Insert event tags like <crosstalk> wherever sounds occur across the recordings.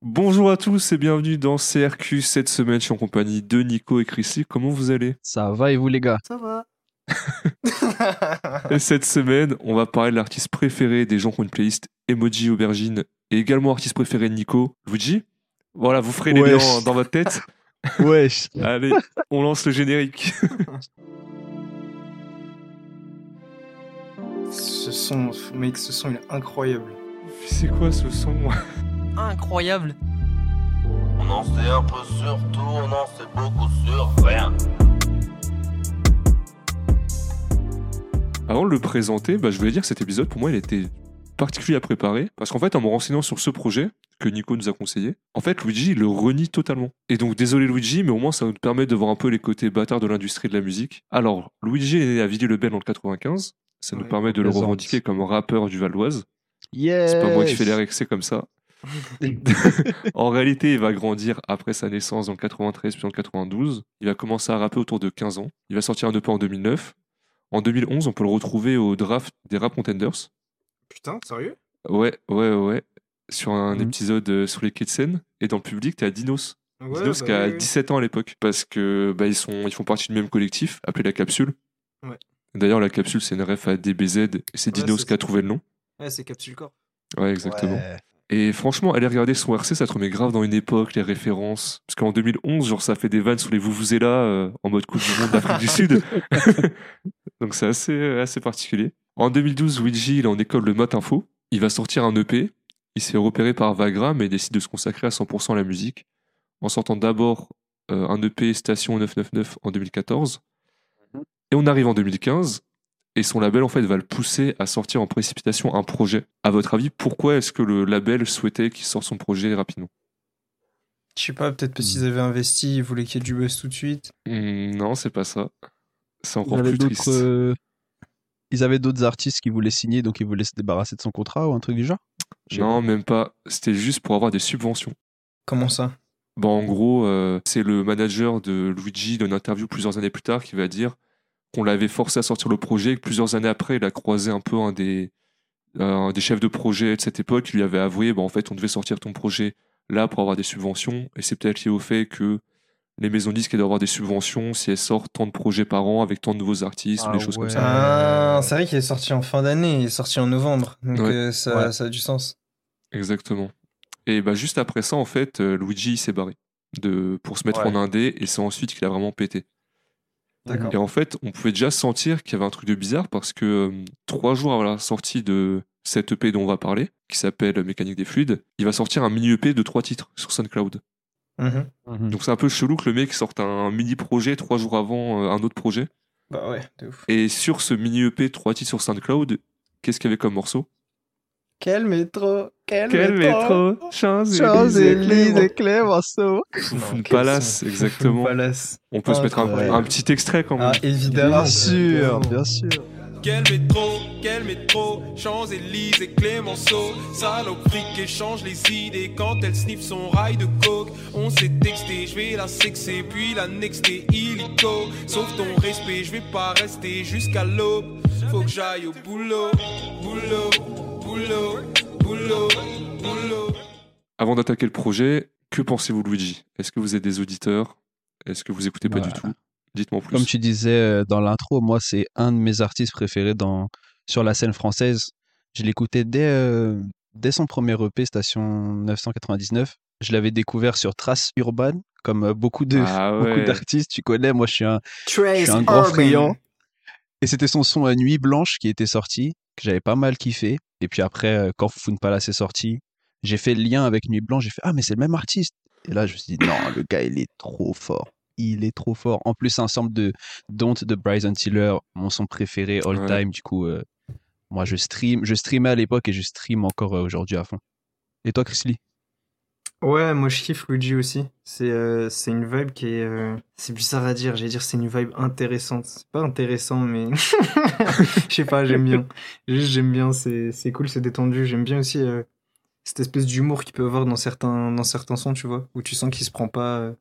Bonjour à tous et bienvenue dans CRQ. Cette semaine, je suis en compagnie de Nico et Chrissy. Comment vous allez? Ça va et vous les gars? Ça va. <laughs> Et cette semaine, on va parler de l'artiste préféré des gens qui ont une playlist Emoji Aubergine et également artiste préféré de Nico, Luigi. Voilà, vous ferez les liens dans votre tête. <laughs> Wesh <laughs> Allez, on lance le générique. Ce son, mec, ce son il est incroyable. C'est quoi ce son? Incroyable. On en sait un peu sur tout, on en sait beaucoup sur rien. Avant de le présenter, bah, je voulais dire que cet épisode, pour moi, il était particulier à préparer. Parce qu'en fait, en me renseignant sur ce projet que Nico nous a conseillé, en fait, Luigi il le renie totalement. Et donc, désolé Luigi, mais au moins, ça nous permet de voir un peu les côtés bâtards de l'industrie de la musique. Alors, Luigi est né à Villiers-le-Bel en le 95. Ça nous permet de le revendiquer comme rappeur du Val d'Oise. Yes C'est pas moi qui fais l'air excès comme ça. <laughs> en réalité, il va grandir après sa naissance dans le 93 puis en 92. Il va commencer à rapper autour de 15 ans. Il va sortir un EP en 2009. En 2011, on peut le retrouver au draft des Rap Contenders. Putain, sérieux? Ouais, ouais, ouais. Sur un Mhm. épisode euh, sur les quais de Seine. Et dans le public, t'as Dinos. Ouais, Dinos bah qui a oui, oui. 17 ans à l'époque. Parce que bah, ils, sont, ils font partie du même collectif, appelé La Capsule. Ouais. D'ailleurs, La Capsule, c'est une ref à DBZ. Et c'est Ouais, Dinos qui a trouvé le nom. Ouais, c'est Capsule Corp. Ouais, exactement. Ouais. Et franchement, aller regarder son RC, ça te remet grave dans une époque, les références. Parce qu'en 2011, genre, ça fait des vannes sur les Vuvuzela euh, en mode Coupe du Monde d'Afrique du Sud. <laughs> Donc c'est assez, euh, assez particulier. En 2012, Luigi, il est en école de Mat Info. Il va sortir un EP. Il se fait repérer par Vagra, mais décide de se consacrer à 100% à la musique. En sortant d'abord euh, un EP Station 999 en 2014. Et on arrive en 2015. Et son label, en fait, va le pousser à sortir en précipitation un projet. À votre avis, pourquoi est-ce que le label souhaitait qu'il sorte son projet rapidement? Je sais pas, peut-être parce qu'ils avaient investi, ils voulaient qu'il y ait du buzz tout de suite. Hmm, Non, c'est pas ça. C'est Ils encore avaient plus d'autres, triste. euh, Ils avaient d'autres artistes qui voulaient signer, donc ils voulaient se débarrasser de son contrat ou un truc du genre? Non, même pas. C'était juste pour avoir des subventions. Comment ça? Bah, en gros, euh, c'est le manager de Luigi d'une interview plusieurs années plus tard qui va dire qu'on l'avait forcé à sortir le projet et que plusieurs années après, il a croisé un peu un des, un des chefs de projet de cette époque qui lui avait avoué bah, en fait, on devait sortir ton projet là pour avoir des subventions. Et c'est peut-être lié au fait que les maisons disques elles doivent avoir des subventions si elles sortent tant de projets par an avec tant de nouveaux artistes ou Ah des choses comme ça. Ah, c'est vrai qu'il est sorti en fin d'année, il est sorti en novembre. Donc Ouais. euh, ça, Ouais. ça a du sens. Exactement. Et bah, juste après ça, en fait, euh, Luigi il s'est barré de, pour se mettre Ouais. en indé et c'est ensuite qu'il a vraiment pété. Et en fait, on pouvait déjà sentir qu'il y avait un truc de bizarre parce que euh, trois jours avant la sortie de cette EP dont on va parler, qui s'appelle Mécanique des fluides, il va sortir un mini EP de trois titres sur SoundCloud. Mhm. Mhm. Donc c'est un peu chelou que le mec sorte un mini projet trois jours avant euh, un autre projet. Bah ouais, de ouf. Et sur ce mini EP, trois titres sur SoundCloud, qu'est-ce qu'il y avait comme morceau? Quel métro? Quel, Champs-Élysées, Clémenceau Foufoune Non, quel Palace, exactement. Palace. On peut se mettre un, un petit extrait quand même. Ah, évidemment. Bien sûr, bien sûr. Quel métro, quel métro, Champs-Élysées, Clémenceau, saloperie qui échange les idées quand elle sniffe son rail de coke. On s'est texté, je vais la sexer, puis la nexter illico. Sauf ton respect, je vais pas rester jusqu'à l'aube. Faut que j'aille au boulot, boulot, boulot. Avant d'attaquer le projet, que pensez-vous de Luigi? Est-ce que vous êtes des auditeurs? Est-ce que vous écoutez pas du Bah, tout? Dites-moi en plus. Comme tu disais euh, dans l'intro, moi, c'est un de mes artistes préférés dans... sur la scène française. Je l'écoutais dès, euh, dès son premier EP, Station 999. Je l'avais découvert sur Trace Urban, comme euh, beaucoup de Ah <laughs> beaucoup d'artistes. Tu connais, moi, je suis un, je suis un grand friand. Et c'était son son euh, Nuit Blanche qui était sorti, que j'avais pas mal kiffé. Et puis après, euh, quand Foufoune Palace est sorti, j'ai fait le lien avec Nuit Blanche. J'ai fait Ah, mais c'est le même artiste. Et là, je me suis dit Non, le gars, il est trop fort. Il est trop fort. En plus, un ensemble de Don't de Bryson Tiller, mon son préféré all Ouais. time. Du coup, euh, moi, je stream, je streamais à l'époque et je stream encore euh, aujourd'hui à fond. Et toi, Chris Lee? Ouais, moi je kiffe Luigi aussi. C'est euh, c'est une vibe qui est. euh, c'est bizarre à dire, j'allais dire c'est une vibe intéressante. C'est pas intéressant, mais. <laughs> Je sais pas, j'aime bien. Juste, j'aime bien, c'est cool, c'est détendu. J'aime bien aussi euh, cette espèce d'humour qu'il peut avoir dans certains, dans certains sons, tu vois, où tu sens qu'il se prend pas.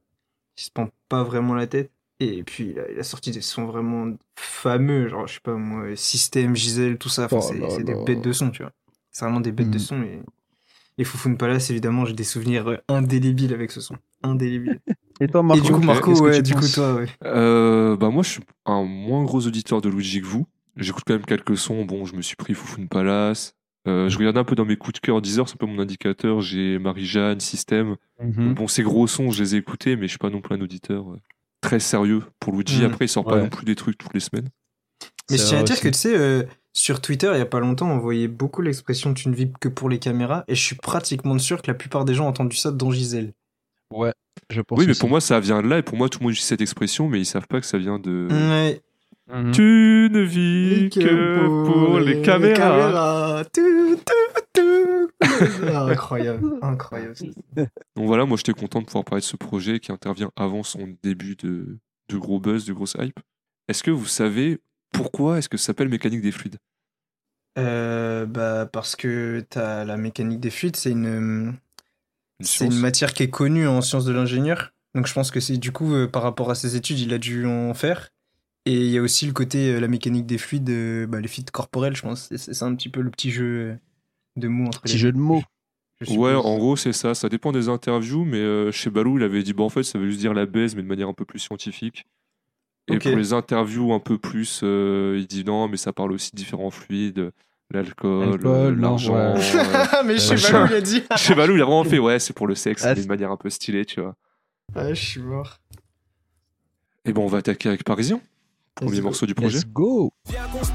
qu'il se prend pas vraiment la tête. Et puis, il a, il a sorti des sons vraiment fameux, genre, je sais pas moi, System, Gisèle, tout ça. Enfin, Oh c'est des bêtes de sons, tu vois. C'est vraiment des bêtes de Mhm. sons. Et Et Foufoune Palace, évidemment, j'ai des souvenirs euh, indélébiles avec ce son. Indélébiles. <laughs> Et toi, Et Marco du coup, Marco, qu'est-ce que ouais, du coup, toi, ouais. Euh, bah moi, je suis un moins gros auditeur de Luigi que vous. J'écoute quand même quelques sons. Bon, je me suis pris Foufoune Palace. Euh, je regarde un peu dans mes coups de cœur. Deezer, c'est un peu mon indicateur. J'ai Marie-Jeanne, Système. Mhm. Bon, ces gros sons, je les ai écoutés, mais je suis pas non plus un auditeur euh, très sérieux pour Luigi. Mm. Après, il sort pas non plus des trucs toutes les semaines. Mais je tiens à dire aussi. que tu sais, euh, sur Twitter, il y a pas longtemps, on voyait beaucoup l'expression tu ne vis que pour les caméras, et je suis pratiquement sûr que la plupart des gens ont entendu ça dans Gisèle. Ouais, je pense Oui, mais pour moi, ça vient de là. Et pour moi, tout le monde utilise cette expression, mais ils savent pas que ça vient de. Ouais. Mhm. Tu ne vis que pour les caméras. Tout, tout. Ah, incroyable, incroyable. Donc voilà, moi j'étais content de pouvoir parler de ce projet qui intervient avant son début de, de gros buzz, de grosse hype. Est-ce que vous savez pourquoi est-ce que ça s'appelle mécanique des fluides? Euh, bah, parce que t'as la mécanique des fluides, c'est une, Une c'est science une matière qui est connue en sciences de l'ingénieur. Donc je pense que c'est du coup, euh, par rapport à ses études, il a dû en faire. Et il y a aussi le côté, euh, la mécanique des fluides, euh, bah, les fluides corporels, je pense. C'est- un petit peu le petit jeu de mots entre Petit les jeu de mots. Ouais, en gros c'est ça, ça dépend des interviews, mais euh, chez Balou il avait dit, bah en fait ça veut juste dire la baise, mais de manière un peu plus scientifique. Et pour les interviews un peu plus, euh, il dit non, mais ça parle aussi de différents fluides, l'alcool, l'argent. <laughs> ouais. euh. mais je sais machin. pas où il a dit. Chez Balou il a vraiment fait, ouais, c'est pour le sexe, Ah, mais de manière un peu stylée, tu vois. Ah, je suis mort. Et bon, on va attaquer avec Parisien, premier Let's go. morceau du projet. Let's go Viens qu'on se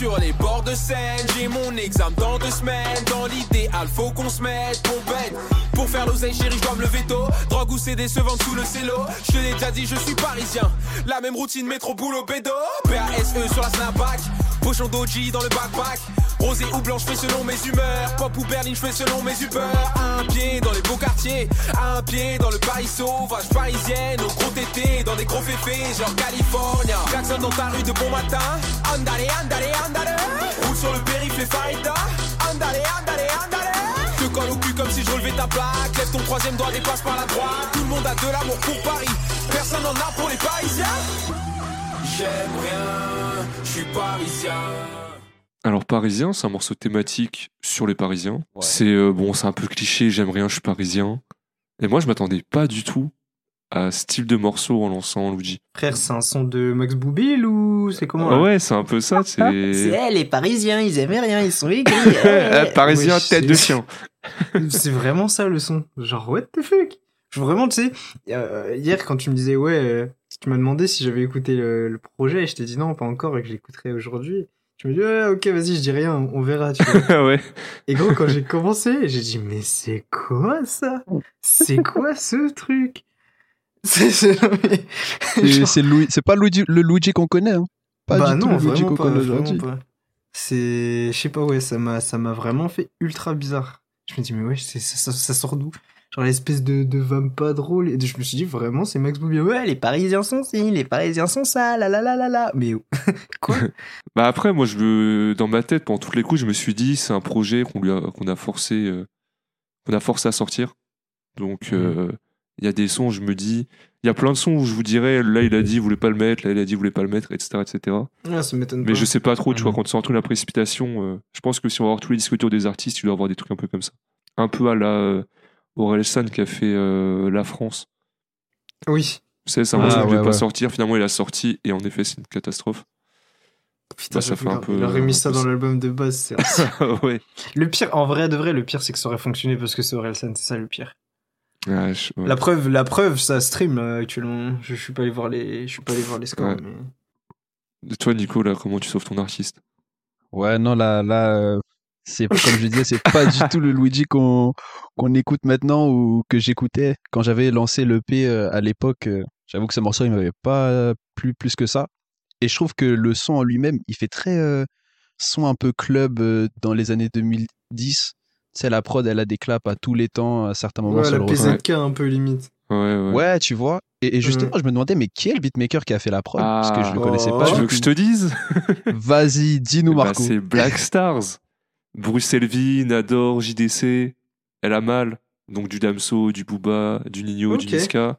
sur les bords de Seine. J'ai mon examen dans deux semaines. Dans l'idéal faut qu'on se mette pour bête Pour faire l'oseille chérie je dois me lever tôt. Drogue ou se vendre sous le cello. Je te l'ai déjà dit je suis parisien. La même routine métro boulot bédo. PASE sur la snapback. Pochon doji dans le backpack Rosé ou blanc je fais selon mes humeurs. Pop ou berline je fais selon mes Uber. Un pied dans les beaux quartiers Un pied dans le Paris sauvage parisienne. Au gros tété dans des gros féfés genre California. Jackson dans ta rue de bon matin. Andale, andale, andale. Roule sur le périph' les Farida Andale, andale, andale. Te colle au cul comme si je relevais ta plaque. Lève ton troisième doigt, dépasse par la droite. Tout le monde a de l'amour pour Paris. Personne n'en a pour les Parisiens. J'aime rien, je suis parisien Alors Parisien, c'est un morceau thématique sur les Parisiens. Ouais. C'est euh, bon, c'est un peu cliché, j'aime rien, je suis parisien. Et moi, je m'attendais pas du tout à ce type de morceau en lançant Luigi. Frère, c'est un son de Max Boublil ou c'est comment Ah ouais, c'est un peu ça. C'est <laughs> elle, les Parisiens, ils aimaient rien, ils sont aigris. <laughs> Ah, Parisien Ouais, tête de chien. <laughs> C'est vraiment ça le son. Genre, what the fuck? Je- Vraiment, tu sais, euh, hier quand tu me disais, ouais, euh, tu m'as demandé si j'avais écouté le, le projet, je t'ai dit non, pas encore, et que je l'écouterai aujourd'hui. Tu me dis, ouais, ok, vas-y, je dis rien, on verra, tu vois. <laughs> Ouais. Et gros, quand j'ai commencé, j'ai dit, mais c'est quoi ça? C'est quoi ce truc? <laughs> C'est pas Luigi- le Luigi qu'on connaît. Hein. Pas bah du tout non, le Luigi vraiment qu'on pas, connaît aujourd'hui. C'est, je sais pas, ouais, ça m'a, ça m'a vraiment fait ultra bizarre. Je me dis, mais ouais, c'est, ça, ça- ça sort d'où? Genre l'espèce de, de pas drôle. Et je me suis dit, vraiment, c'est Max Boublil. Ouais, les Parisiens sont ci, les Parisiens sont ça, la la la la la. Mais <laughs> quoi <laughs> Bah après, moi, je veux, dans ma tête, pendant toutes les coups, je me suis dit, c'est un projet qu'on lui a, qu'on a forcé, euh, qu'on a forcé à sortir. Donc, euh, il y a des sons, je me dis, il y a plein de sons où je vous dirais, là, il a dit, il voulait pas le mettre, là, il a dit, il voulait pas le mettre, etc., etc. Ah, ça m'étonne Mais pas. je sais pas trop, tu vois, quand tu sors de la précipitation, euh, je pense que si on va voir tous les disques autour des artistes, tu dois avoir des trucs un peu comme ça. Un peu à la euh, Orelsan qui a fait euh, La France. Oui. C'est un Ah, ouais, devait pas ouais. sortir, finalement il a sorti, et en effet, c'est une catastrophe. Putain, Bah, ça fait un peu- Il aurait mis ça dans ça. l'album de base. c'est- <laughs> ouais. le pire, en vrai de vrai, le pire, c'est que ça aurait fonctionné parce que c'est Orelsan, c'est ça le pire. Ouais, je- ouais. La preuve, la preuve, ça stream là, actuellement. Je, je suis pas allé voir les, je suis pas allé voir les scores. Ouais. mais- Et Toi, Nico, là, comment tu sauves ton artiste? Ouais, non, là, là euh, c'est comme je disais, c'est pas du <laughs> tout le Luigi qu'on qu'on écoute maintenant ou que j'écoutais quand j'avais lancé l'EP euh, à l'époque. euh, J'avoue que ce morceau, il m'avait pas plu plus que ça. Et je trouve que le son en lui-même, il fait très euh, son un peu club euh, dans les années 2010. Tu sais, la prod, elle a des claps à tous les temps, à certains moments Ouais, sur la le. PZK un peu limite. Ouais, ouais. Ouais, tu vois. Et, et justement, je me demandais, mais qui est le beatmaker qui a fait la prod? Parce que je le Ah. connaissais Oh. pas. tu veux que je te dise? Vas-y, dis-nous, Bah, Marco. C'est Black Stars. Bruce Elvin, Nador, JDC, Elle a mal. Donc du Damso, du Booba, du Nino, du. Niska.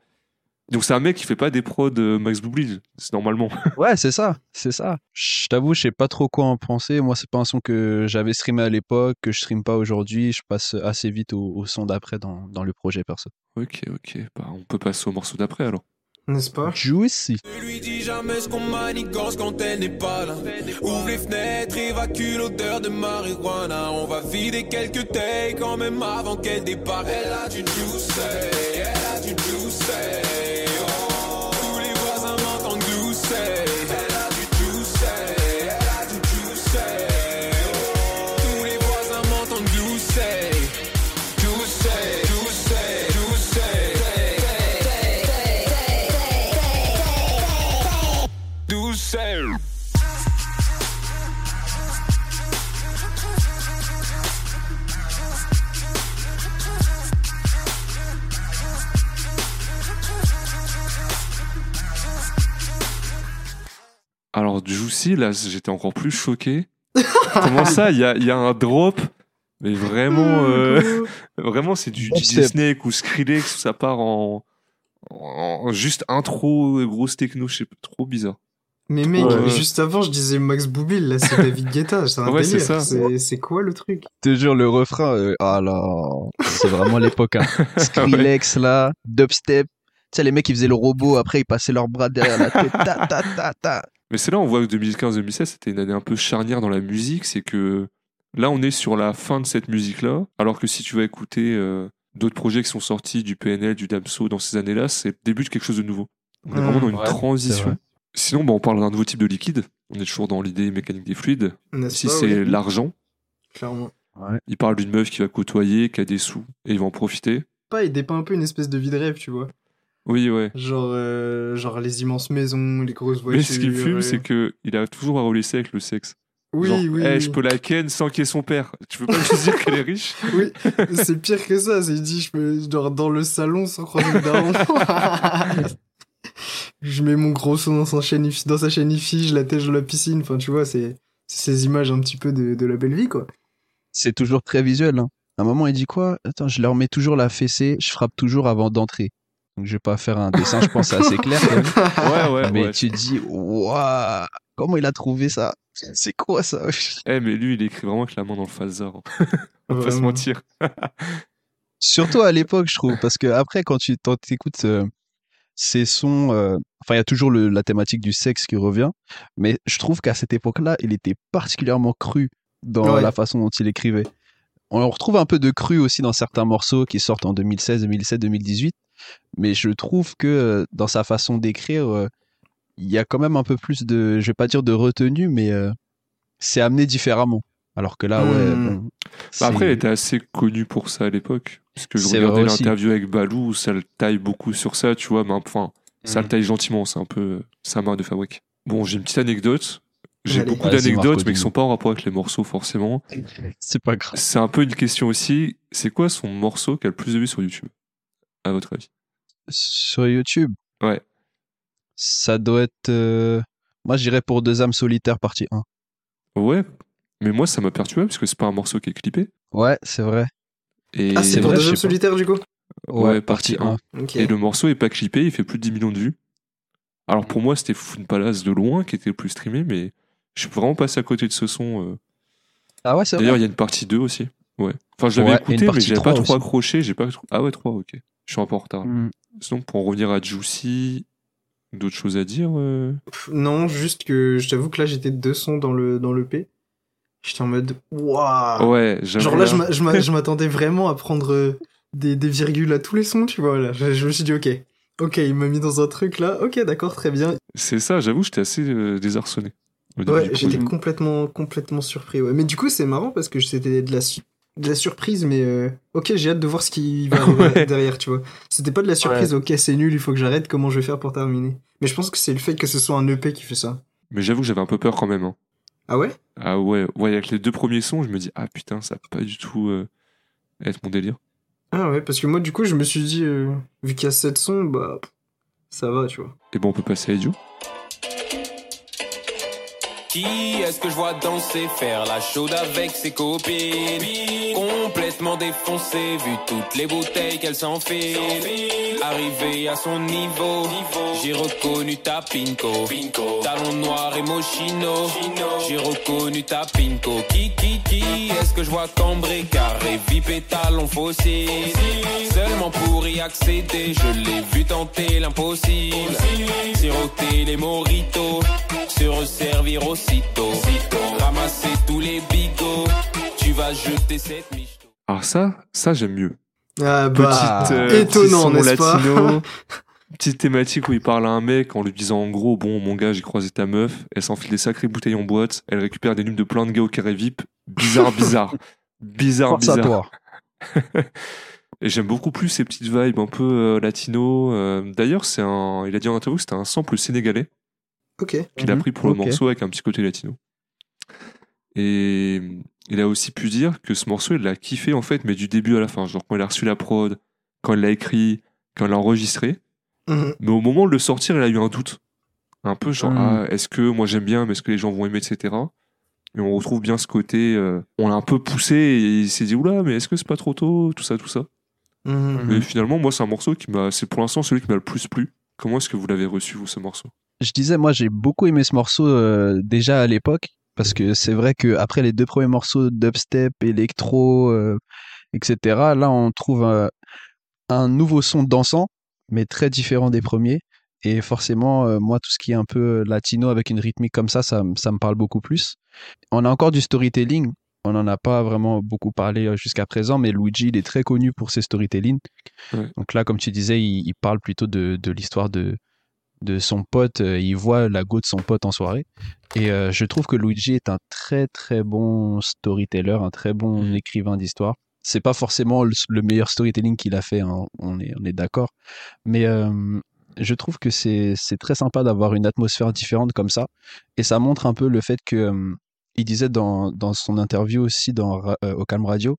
Donc c'est un mec qui fait pas des prods euh, Max Boublil, c'est normalement. <laughs> Ouais, c'est ça, c'est ça. Je t'avoue, je sais pas trop quoi en penser. Moi, c'est pas un son que j'avais streamé à l'époque, que je stream pas aujourd'hui. Je passe assez vite au, au son d'après dans, dans le projet perso. ok, ok. Bah, on peut passer au morceau d'après alors. N'est-ce pas? Juicy. Ne lui dis jamais ce qu'on manigance quand elle n'est pas là. Ouvre les fenêtres, évacue l'odeur de marijuana. On va vider quelques takes quand même avant qu'elle débarque. Elle a du juice, elle a du juice. Oh, tous les voisins m'entendent glousser. Alors Juicy, là, j'étais encore plus choqué. Comment ça Il y a, il y a un drop, mais vraiment, euh, <laughs> vraiment, c'est du, du. Disney ou Skrillex où ça part en, en juste intro, grosse techno, je sais pas, trop bizarre. Mais mec, Ouais. juste avant, je disais Max Boublil, là, c'est David <laughs> Guetta, c'est un Ouais, c'est délire. ça. C'est c'est quoi le truc? Je te jure, le refrain, euh, ah là, c'est vraiment l'époque. Hein. <laughs> Skrillex là, dubstep. Tu sais, les mecs, ils faisaient le robot, après, ils passaient leurs bras derrière la tête. Ta, ta, ta, ta. Mais c'est là on voit que 2015-2016 c'était une année un peu charnière dans la musique, c'est que là on est sur la fin de cette musique-là, alors que si tu vas écouter euh, d'autres projets qui sont sortis du PNL, du Damso dans ces années-là, c'est le début de quelque chose de nouveau. On est Mmh, vraiment dans une ouais, c'est transition. vrai. Sinon, bah, on parle d'un nouveau type de liquide. On est toujours dans l'idée mécanique des fluides. Pas, c'est oui l'argent. Clairement. Il parle d'une meuf qui va côtoyer, qui a des sous, et il va en profiter. Pas, il dépeint un peu une espèce de vie de rêve, tu vois. Oui, ouais. Genre, euh, genre les immenses maisons, les grosses voitures. Mais ce qui fume, c'est que il a toujours à ça avec le sexe. Oui, Genre, oui. Eh, oui. je peux la ken sans qu'il y ait son père. Tu peux pas juste dire qu'elle est riche? <laughs> Oui, c'est pire que ça. C'est dit, je peux, genre, dans le salon sans croiser le daron. <laughs> je mets mon gros son dans sa chaîne, IFI dans sa chaîne IFI, je l'attèche dans la piscine. Enfin, tu vois, c'est c'est ces images un petit peu de, de la belle vie, quoi. C'est toujours très visuel. Hein. À un moment, il dit quoi? Attends, je leur mets toujours la fessée, je frappe toujours avant d'entrer. Donc, je vais pas faire un dessin, je pense c'est assez <laughs> clair. quand même. Ouais, ouais, Mais ouais. tu dis, waouh, comment il a trouvé ça? C'est quoi ça? <laughs> Eh, mais lui, il écrit vraiment avec la main dans le phasar. hein. <laughs> On va pas se mentir. Surtout à l'époque, je trouve, parce que après, quand tu t'écoutes euh, ces sons, euh, enfin, il y a toujours le- la thématique du sexe qui revient, mais je trouve qu'à cette époque-là, il était particulièrement cru dans Ouais. la façon dont il écrivait. On retrouve un peu de cru aussi dans certains morceaux qui sortent en 2016, 2017, 2018, mais je trouve que euh, dans sa façon d'écrire, euh, il y a quand même un peu plus de, je vais pas dire de retenue, mais euh, c'est amené différemment. Alors que là, ouais. Hmm. bon, Bah, après, elle était assez connue pour ça à l'époque. Parce que je regardais l'interview avec Balou, où ça le taille beaucoup sur ça, tu vois. Mais enfin, ça le taille gentiment, c'est un peu sa marque de fabrique. Bon, j'ai une petite anecdote. J'ai beaucoup d'anecdotes, mais qui sont pas en rapport avec les morceaux forcément. c'est pas grave. C'est un peu une question aussi. C'est quoi son morceau qui a le plus de vues sur YouTube À votre avis? Sur YouTube? Ouais. Ça doit être. euh, Moi, je dirais pour Deux âmes solitaires, partie 1. Ouais. Mais moi, ça m'a perturbé parce que c'est pas un morceau qui est clippé. Ouais, c'est vrai. Et Ah, c'est vrai, pour deux pas. solitaires, du coup? Ouais, partie 1. Ok. Et le morceau est pas clippé, il fait plus de 10 millions de vues. Alors pour moi, c'était Foun Palace de loin qui était le plus streamé, mais je suis vraiment passé à côté de ce son. euh. Ah ouais, c'est D'ailleurs, il y a une partie 2 aussi. Ouais. Enfin, je l'avais Ouais, écouté, mais j'avais 3 pas trop accroché. J'ai pas... trop- Ah ouais, 3, ok. Je suis un peu en retard. Mm. Sinon, pour en revenir à Juicy, d'autres choses à dire euh? Pff, Non, juste que je t'avoue que là, j'étais deux sons dans le, dans le P. J'étais en mode, waouh Ouais, j'avoue. Genre là, je m'a- je m'a- je m'attendais vraiment à prendre euh, des, des virgules à tous les sons, tu vois. Là. Je, je me suis dit, ok, ok, il m'a mis dans un truc là, ok, d'accord, très bien. C'est ça, j'avoue, j'étais assez euh, désarçonné. Ouais, j'étais complètement, complètement surpris. Ouais. Mais du coup, c'est marrant parce que c'était de la, de la surprise, mais euh, ok, j'ai hâte de voir ce qui va <laughs> arriver Ouais. derrière, tu vois. C'était pas de la surprise, ok, c'est nul, il faut que j'arrête, comment je vais faire pour terminer? Mais je pense que c'est le fait que ce soit un EP qui fait ça. Mais j'avoue que j'avais un peu peur quand même. hein. Ah ouais? Ah ouais, ouais, avec les deux premiers sons, je me dis, ah putain, ça va pas du tout euh, être mon délire. Ah ouais, parce que moi, du coup, je me suis dit, euh, vu qu'il y a 7 sons, bah, ça va, tu vois. Et bon, on peut passer à Idiot. Qui est-ce que je vois danser, faire la chaude avec ses copines? Complètement défoncé, vu toutes les bouteilles qu'elle s'enfile. Arrivé à son niveau, j'ai reconnu ta pinko. Talon noir et moschino, j'ai reconnu ta pinko. Qui, qui, qui, est-ce que je vois cambrer? Carré, vip et talon fossile. Seulement pour y accéder, je l'ai vu tenter l'impossible. Siroter les moritos, se resservir aussitôt. Ramasser tous les bigots, tu vas jeter cette michto. Alors ça, ça j'aime mieux. Ah bah, Petite, euh, étonnant, n'est-ce pas? <laughs> Petite thématique où il parle à un mec en lui disant en gros Bon, mon gars, j'ai croisé ta meuf, elle s'enfile des sacrées bouteilles en boîte, elle récupère des numes de plein de gars au carré VIP. Bizarre, bizarre. <laughs> bizarre, Force à bizarre. toi. <laughs> Et j'aime beaucoup plus ces petites vibes un peu euh, latino. euh, D'ailleurs, c'est un. Il a dit en interview que c'était un sample sénégalais Ok. qu'il a Mhm, pris pour le morceau avec un petit côté latino. Et il a aussi pu dire que ce morceau, il l'a kiffé en fait, mais du début à la fin. Genre quand il a reçu la prod, quand il l'a écrit, quand il l'a enregistré. Mhm. Mais au moment de le sortir, il a eu un doute. Un peu genre, Mhm. ah, est-ce que moi j'aime bien, mais est-ce que les gens vont aimer, etc. Et on retrouve bien ce côté, euh, on l'a un peu poussé et il s'est dit, oula, mais est-ce que c'est pas trop tôt, tout ça, tout ça. Mhm. Mais finalement, moi, c'est un morceau qui m'a, c'est pour l'instant celui qui m'a le plus plu. Comment est-ce que vous l'avez reçu, vous, ce morceau? Je disais, moi, j'ai beaucoup aimé ce morceau euh, déjà à l'époque, parce que c'est vrai que après les deux premiers morceaux dubstep, électro, euh, etc., là, on trouve un, un nouveau son dansant, mais très différent des premiers. Et forcément, euh, moi, tout ce qui est un peu latino avec une rythmique comme ça, ça, ça me parle beaucoup plus. On a encore du storytelling. On n'en a pas vraiment beaucoup parlé euh, jusqu'à présent, mais Luigi, il est très connu pour ses storytelling. Ouais. Donc là, comme tu disais, il, il parle plutôt de, de l'histoire de, de son pote. euh, Il voit la go de son pote en soirée. Et euh, je trouve que Luigi est un très très bon storyteller, un très bon Mhm. écrivain d'histoire. C'est pas forcément le, le meilleur storytelling qu'il a fait, hein, on est, on est d'accord. Mais euh, je trouve que c'est très sympa d'avoir une atmosphère différente comme ça. Et ça montre un peu le fait que. il disait dans, dans son interview aussi dans, au Calme Radio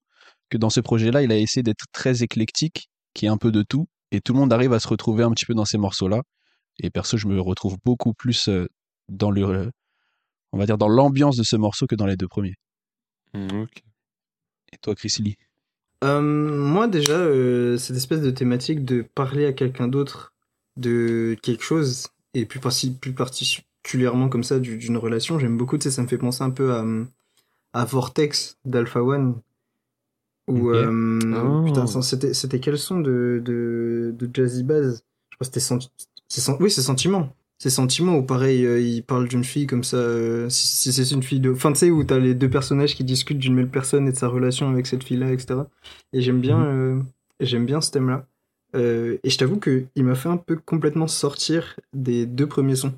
que dans ce projet-là, il a essayé d'être très éclectique, qui est un peu de tout. Et tout le monde arrive à se retrouver un petit peu dans ces morceaux-là. Et perso, je me retrouve beaucoup plus euh, dans le, euh, on va dire, dans l'ambiance de ce morceau que dans les deux premiers. Ok. Et toi, Chris Lee? Euh, moi déjà, euh, cette espèce de thématique de parler à quelqu'un d'autre de quelque chose, et plus, plus particulièrement comme ça du- d'une relation, j'aime beaucoup, tu sais, ça me fait penser un peu à, à Vortex d'Alpha One. Ou, euh, Oh. putain, c'était, c'était quel son de, de, de Jazzy Bass Je crois que c'était oui, c'est Sentiment. C'est Sentiment où pareil, euh, il parle d'une fille comme ça, euh, si, si c'est une fille de... Enfin, tu sais, où t'as les deux personnages qui discutent d'une même personne et de sa relation avec cette fille-là, etc. Et j'aime bien, euh, j'aime bien ce thème-là. Et je t'avoue que il m'a fait un peu complètement sortir des deux premiers sons.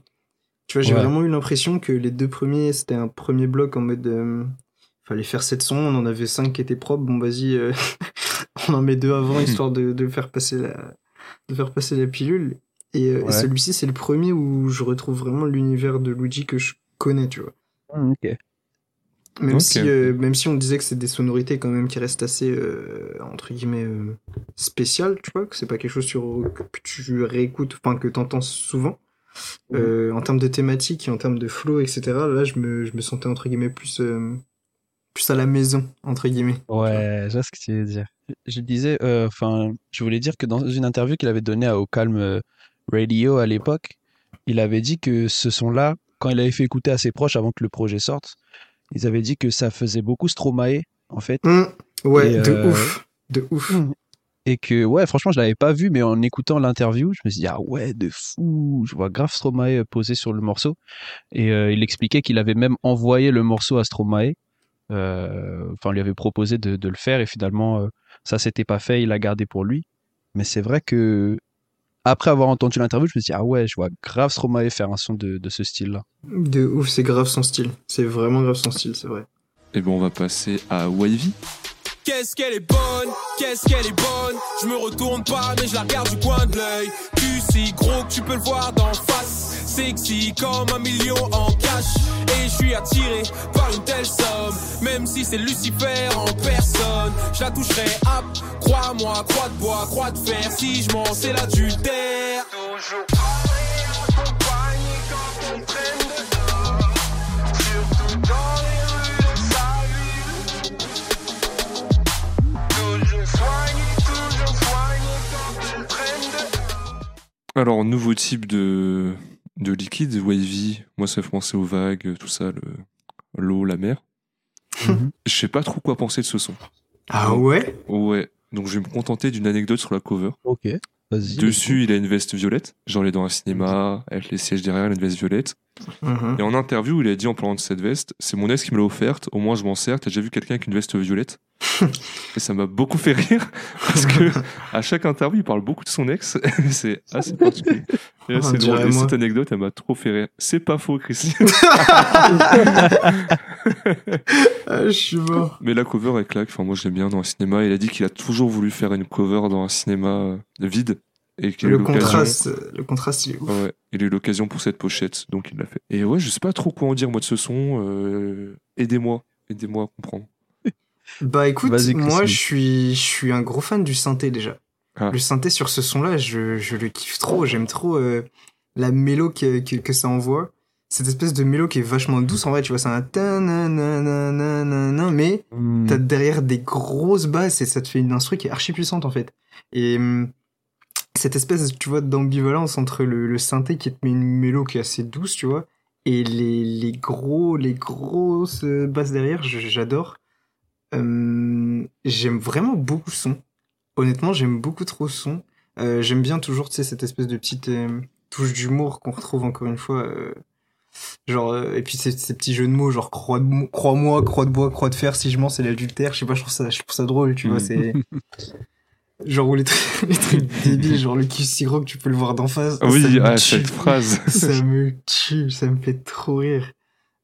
Tu vois, j'ai Ouais. vraiment eu l'impression que les deux premiers, c'était un premier bloc en mode... fallait faire sept sons, on en avait cinq qui étaient propres, bon vas-y, <laughs> on en met deux avant, histoire de, de faire passer la, de faire passer la pilule. Et, euh, et celui-ci, c'est le premier où je retrouve vraiment l'univers de Luigi que je connais, tu vois. Ok. Même, si, euh, même si on disait que c'est des sonorités quand même qui restent assez, euh, entre guillemets, euh, spéciales, tu vois, que c'est pas quelque chose sur, que tu réécoutes, enfin que t'entends souvent. Euh, en termes de thématique et en termes de flow, etc., là, je me, je me sentais, entre guillemets, plus, plus à la maison, entre guillemets. Ouais, je vois ce que tu veux dire. Je disais, enfin, je voulais dire que dans une interview qu'il avait donnée à Au Calme Radio à l'époque, il avait dit que ce son-là, quand il avait fait écouter à ses proches avant que le projet sorte, ils avaient dit que ça faisait beaucoup Stromae, en fait. Hum, ouais, Et, de euh, ouf. De ouf. Et que, ouais, franchement, je l'avais pas vu, mais en écoutant l'interview, je me suis dit, ah ouais, de fou. Je vois grave Stromae posé sur le morceau. Et euh, il expliquait qu'il avait même envoyé le morceau à Stromae. Euh, Enfin, lui avait proposé de, de le faire et finalement, euh, ça s'était pas fait, il l'a gardé pour lui. Mais c'est vrai que, après avoir entendu l'interview, je me suis dit, ah ouais, je vois grave Stromae faire un son de, de ce style-là. De ouf, c'est grave son style. C'est vraiment grave son style, c'est vrai. Et bon, on va passer à Wavy. Qu'est-ce qu'elle est bonne, qu'est-ce qu'elle est bonne. Je me retourne pas, mais je la regarde du coin de l'œil. Tu si gros que tu peux le voir d'en face sexy comme un million en cash. Et je suis attiré par une telle somme, même si c'est Lucifer en personne. Je la toucherai, hop, crois-moi, croix de bois, croix de fer. Si je m'en c'est l'adultère. Toujours. Alors, nouveau type de, de liquide, wavy. Moi, ça fait penser aux vagues, tout ça, le- l'eau, la mer. Mhm. <laughs> Je sais pas trop quoi penser de ce son. Ah ouais? Ouais. Donc, je vais me contenter d'une anecdote sur la cover. Ok. Dessus, il a une veste violette. Genre, il est dans un cinéma, avec les sièges derrière, il a une veste violette. Mhm. Et en interview, il a dit en parlant de cette veste, c'est mon ex qui me l'a offerte, au moins je m'en sers, t'as déjà vu quelqu'un avec une veste violette? <laughs> Et ça m'a beaucoup fait rire, parce que à chaque interview, il parle beaucoup de son ex, <laughs> c'est assez particulier. Et drôle, et cette anecdote, elle m'a trop fait rire. C'est pas faux, Christian. <laughs> Ah, je suis mort. Mais la cover, elle claque, enfin moi je l'aime bien dans un cinéma, il a dit qu'il a toujours voulu faire une cover dans un cinéma euh, vide, et Le contraste, le contraste, il est ouf. Ouais, il a eu l'occasion pour cette pochette, donc il l'a fait. Et ouais, je sais pas trop quoi en dire moi de ce son. euh, Aidez-moi, aidez-moi à comprendre. <laughs> Bah écoute, Vas-y, moi je suis, je suis un gros fan du synthé déjà. Ah. Le synthé sur ce son-là, je, je le kiffe trop. J'aime trop euh, la mélo que, que, que ça envoie. Cette espèce de mélo qui est vachement douce en vrai, tu vois, c'est un ta-na-na-na-na-na, mais Hmm. t'as derrière des grosses basses et ça te fait une instru qui est archi puissante en fait. Et hum, cette espèce, tu vois, d'ambivalence entre le, le synthé qui te met une mélo qui est assez douce, tu vois, et les, les gros, les grosses euh, basses derrière, j'adore. Hum, j'aime vraiment beaucoup le son. Honnêtement, j'aime beaucoup trop ce son. Euh, j'aime bien toujours, tu sais, cette espèce de petite euh, touche d'humour qu'on retrouve encore une fois. euh, genre, euh, et puis ces, ces petits jeux de mots, genre croix de mo- croix-moi, croix de bois, croix de fer, si je mens, c'est l'adultère. Je sais pas, je trouve ça, je trouve ça drôle, tu vois, c'est. <laughs> Genre, où les trucs, <laughs> les trucs débiles, genre le cul si gros que tu peux le voir d'en face. oui, ah, cette phrase. <laughs> ça me tue, ça me fait trop rire.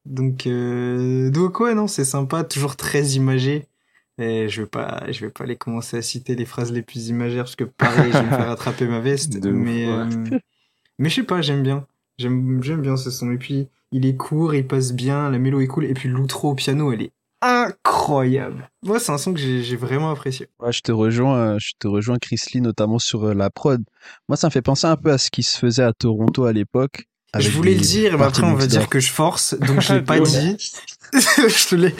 Donc, euh, donc ouais, non, c'est sympa, toujours très imagé. Et je vais pas, je vais pas aller commencer à citer les phrases les plus imagères parce que pareil, je vais me faire <laughs> attraper ma veste. De mais, euh, mais je sais pas, j'aime bien. J'aime, j'aime bien ce son. Et puis, il est court, il passe bien, la mélo est cool. Et puis, l'outro au piano, elle est incroyable. Moi, c'est un son que j'ai, vraiment apprécié. Ouais, je te rejoins, euh, je te rejoins, Chris Lee, notamment sur euh, la prod. Moi, ça me fait penser un peu à ce qui se faisait à Toronto à l'époque. Je voulais le dire, mais après, on va dire que je force, donc je l'ai <laughs> pas dit. <laughs> je, te l'ai-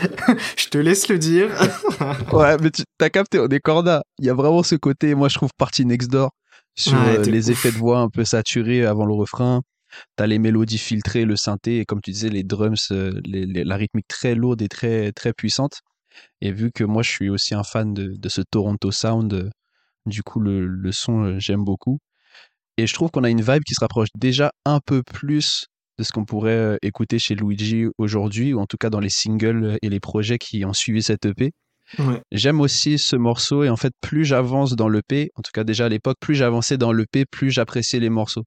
je te laisse le dire. <laughs> Ouais, mais tu t'as capté, on est corda. Il y a vraiment ce côté, moi je trouve partie next door sur Ouais, euh, les ouf. effets de voix un peu saturés avant le refrain. T'as les mélodies filtrées, le synthé, et comme tu disais, les drums, euh, les- les- la rythmique très lourde et très, très puissante. Et vu que moi je suis aussi un fan de, de ce Toronto Sound, euh, du coup le, le son, euh, j'aime beaucoup. Et je trouve qu'on a une vibe qui se rapproche déjà un peu plus de ce qu'on pourrait écouter chez Luigi aujourd'hui, ou en tout cas dans les singles et les projets qui ont suivi cette EP. Ouais. J'aime aussi ce morceau et en fait plus j'avance dans l'EP, en tout cas déjà à l'époque, plus j'avançais dans l'EP, plus j'appréciais les morceaux.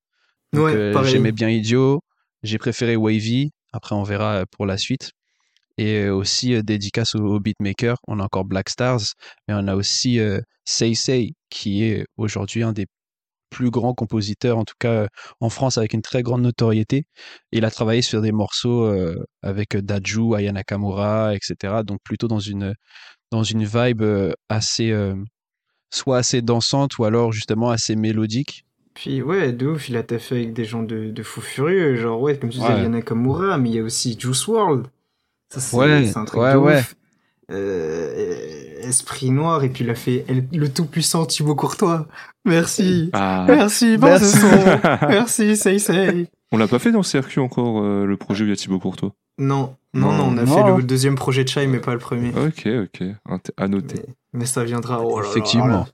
Donc, Ouais, euh, j'aimais bien Idiot, j'ai préféré Wavy, après on verra euh, pour la suite. Et euh, aussi dédicace au, au beatmaker, on a encore Black Stars, mais on a aussi Say Say qui est aujourd'hui un des plus grands compositeurs, en tout cas en France avec une très grande notoriété. Il a travaillé sur des morceaux euh, avec Daju, Aya Nakamura, etc. Donc plutôt dans une dans une vibe assez euh, soit assez dansante ou alors justement assez mélodique. Puis ouais, de ouf, il a taffé avec des gens de, de fous furieux, genre ouais, comme tu disais, Ouais. Yana Nakamura, mais il y a aussi Juice WRLD. Ça, c'est Ouais, un truc ouais, de ouais. ouf. Euh, Esprit Noir, et puis il a fait le tout-puissant Thibaut Courtois. Merci. Ah. Merci Merci. <laughs> Merci, say say. On l'a pas fait dans le circuit encore, euh, le projet où il y a Thibaut Courtois? Non, non, Non. on a Non. fait le deuxième projet de Chai, mais pas le premier. Ok, ok. À noter. Mais, mais ça viendra. Oh là là Effectivement. là.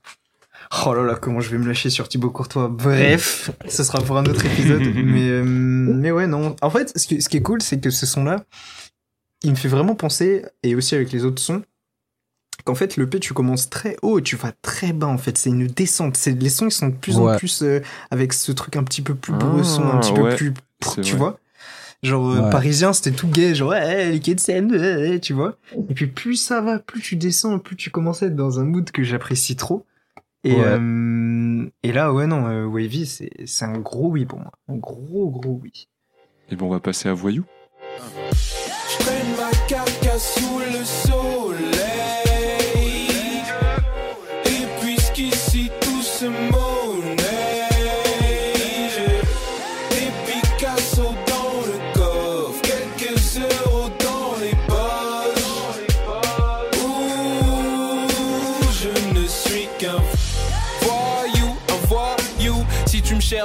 Oh là là, comment je vais me lâcher sur Thibaut Courtois. Bref, ce sera pour un autre épisode. <laughs> mais, euh, mais ouais, non. En fait, ce qui, ce qui est cool, c'est que ce son-là, il me fait vraiment penser, et aussi avec les autres sons, qu'en fait, le P, tu commences très haut et tu vas très bas, en fait. C'est une descente. C'est, les sons, ils sont de plus en plus euh, avec ce truc un petit peu plus Ah, bresson, un petit peu plus. Tu vrai. vois Genre, euh, parisien, c'était tout gay, genre, ouais, liquide scène, ouais, tu vois. Et puis, plus ça va, plus tu descends, plus tu commences à être dans un mood que j'apprécie trop. Et, Ouais. euh, et là, ouais, non, euh, Wavy, c'est c'est un gros oui pour moi. Un gros, gros oui. Et bon, on va passer à Voyou. Je traîne ma carcasse sous le soleil.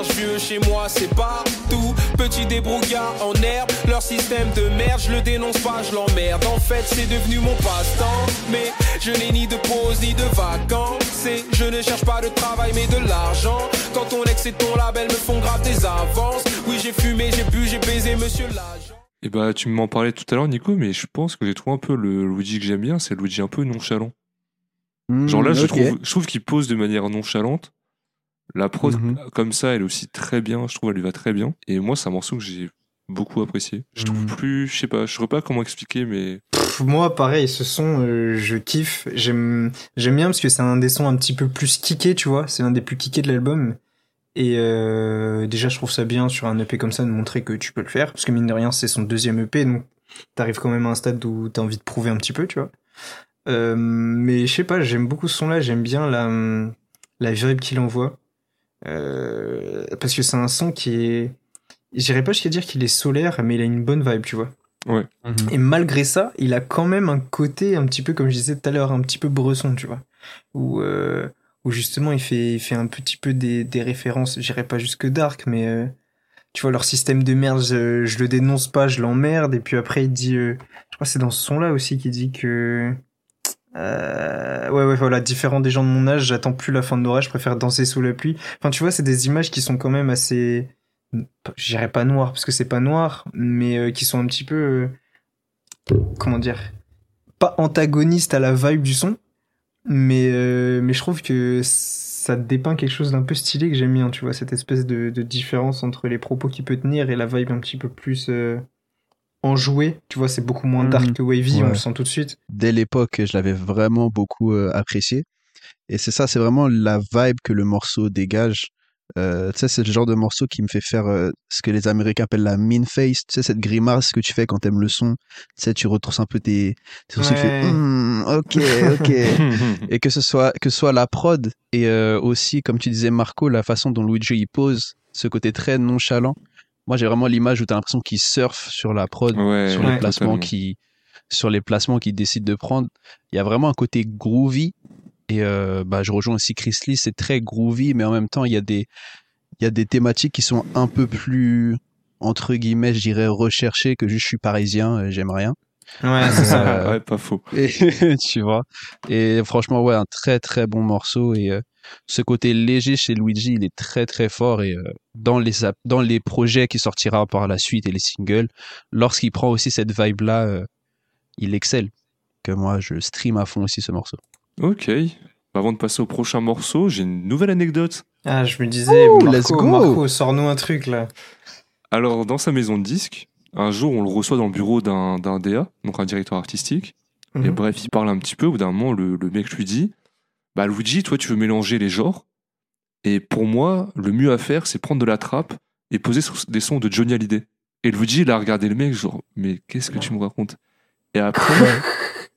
Vieux chez moi, c'est partout. Petit débrouillard en herbe, leur système de merde, je le dénonce pas, je l'emmerde. En fait, c'est devenu mon passe-temps. Mais je n'ai ni de pause ni de vacances. Et je ne cherche pas de travail mais de l'argent. Quand ton ex et ton label me font grave des avances. Oui, j'ai fumé, j'ai bu, j'ai baisé monsieur l'agent. Et bah, tu m'en parlais tout à l'heure, Nico, mais je pense que j'ai trouvé un peu le Luigi que j'aime bien, c'est le Luigi un peu nonchalant. Genre là, Hmm, je trouve, je trouve qu'il pose de manière nonchalante. La prod, Mhm. comme ça, elle est aussi très bien. Je trouve elle lui va très bien. Et moi, c'est un morceau que j'ai beaucoup apprécié. Je trouve Mhm. plus, je sais pas, je saurais pas comment expliquer, mais Pff, Moi, pareil, ce son, euh, je kiffe. J'aime, j'aime bien parce que c'est un des sons un petit peu plus kické, tu vois. C'est un des plus kickés de l'album. Et euh, déjà, je trouve ça bien sur un EP comme ça de montrer que tu peux le faire. Parce que mine de rien, c'est son deuxième EP, donc t'arrives quand même à un stade où t'as envie de prouver un petit peu, tu vois. Euh, mais je sais pas, j'aime beaucoup ce son-là. J'aime bien la, la vibe qu'il envoie. Euh, parce que c'est un son qui est... J'irais pas jusqu'à dire qu'il est solaire, mais il a une bonne vibe, tu vois. Mhm. Et malgré ça, il a quand même un côté un petit peu, comme je disais tout à l'heure, un petit peu bresson, tu vois. Où, euh, où justement il fait, il fait un petit peu des, des références, j'irai pas jusque dark, mais euh, tu vois, leur système de merde, je, je le dénonce pas, je l'emmerde. Et puis après, il dit, euh, je crois que c'est dans ce son-là aussi qu'il dit que. Euh, ouais, ouais, voilà, différent des gens de mon âge, j'attends plus la fin de l'orage, je préfère danser sous la pluie. Enfin, tu vois, c'est des images qui sont quand même assez. Je dirais pas noir, parce que c'est pas noir, mais euh, qui sont un petit peu. euh, comment dire Pas antagonistes à la vibe du son, mais, mais je trouve que ça dépeint quelque chose d'un peu stylé que j'aime bien, tu vois, cette espèce de, de différence entre les propos qu'il peut tenir et la vibe un petit peu plus enjouée. Tu vois, c'est beaucoup moins dark Mhm. que wavy, on Ouais. le sent tout de suite. Dès l'époque, je l'avais vraiment beaucoup euh, apprécié. Et c'est ça, c'est vraiment la vibe que le morceau dégage. Euh, tu sais, c'est le genre de morceau qui me fait faire euh, ce que les Américains appellent la mean face. Tu sais, cette grimace que tu fais quand t'aimes le son. Tu sais, tu retrousses un peu tes, tes sourcils, tu fais Ouais. Hmm, ok, ok. <laughs> et que ce soit que ce soit la prod et euh, aussi comme tu disais Marco la façon dont Luigi il pose ce côté très nonchalant moi j'ai vraiment l'image où tu as l'impression qu'il surfe sur la prod ouais, sur ouais, les placements qui sur les placements qu'il décide de prendre il y a vraiment un côté groovy et euh, bah je rejoins aussi Chris Lee c'est très groovy mais en même temps il y a des il y a des thématiques qui sont un peu plus entre guillemets je dirais recherchées que juste je suis parisien j'aime rien Ouais, <laughs> c'est ça. Ouais, pas faux. et, <laughs> tu vois. Et franchement, ouais, un très très bon morceau. Et euh, ce côté léger chez Luigi, il est très très fort. Et euh, dans, les, dans les projets qui sortira par la suite et les singles, lorsqu'il prend aussi cette vibe-là, euh, il excelle. Que moi, je stream à fond aussi ce morceau. Ok. Avant de passer au prochain morceau, j'ai une nouvelle anecdote. Ah, je me disais, Ouh, Marco, let's go. Marco, sors-nous un truc là. Alors, dans sa maison de disques, un jour, on le reçoit dans le bureau d'un d'un DA, donc un directeur artistique. Et Mhm. bref, il parle un petit peu. Au bout d'un moment, le, le mec lui dit Bah, Luigi, toi, tu veux mélanger les genres. Et pour moi, le mieux à faire, c'est prendre de la trappe et poser des sons de Johnny Hallyday. Et Luigi, il a regardé le mec, genre Mais qu'est-ce que tu me racontes? Et après,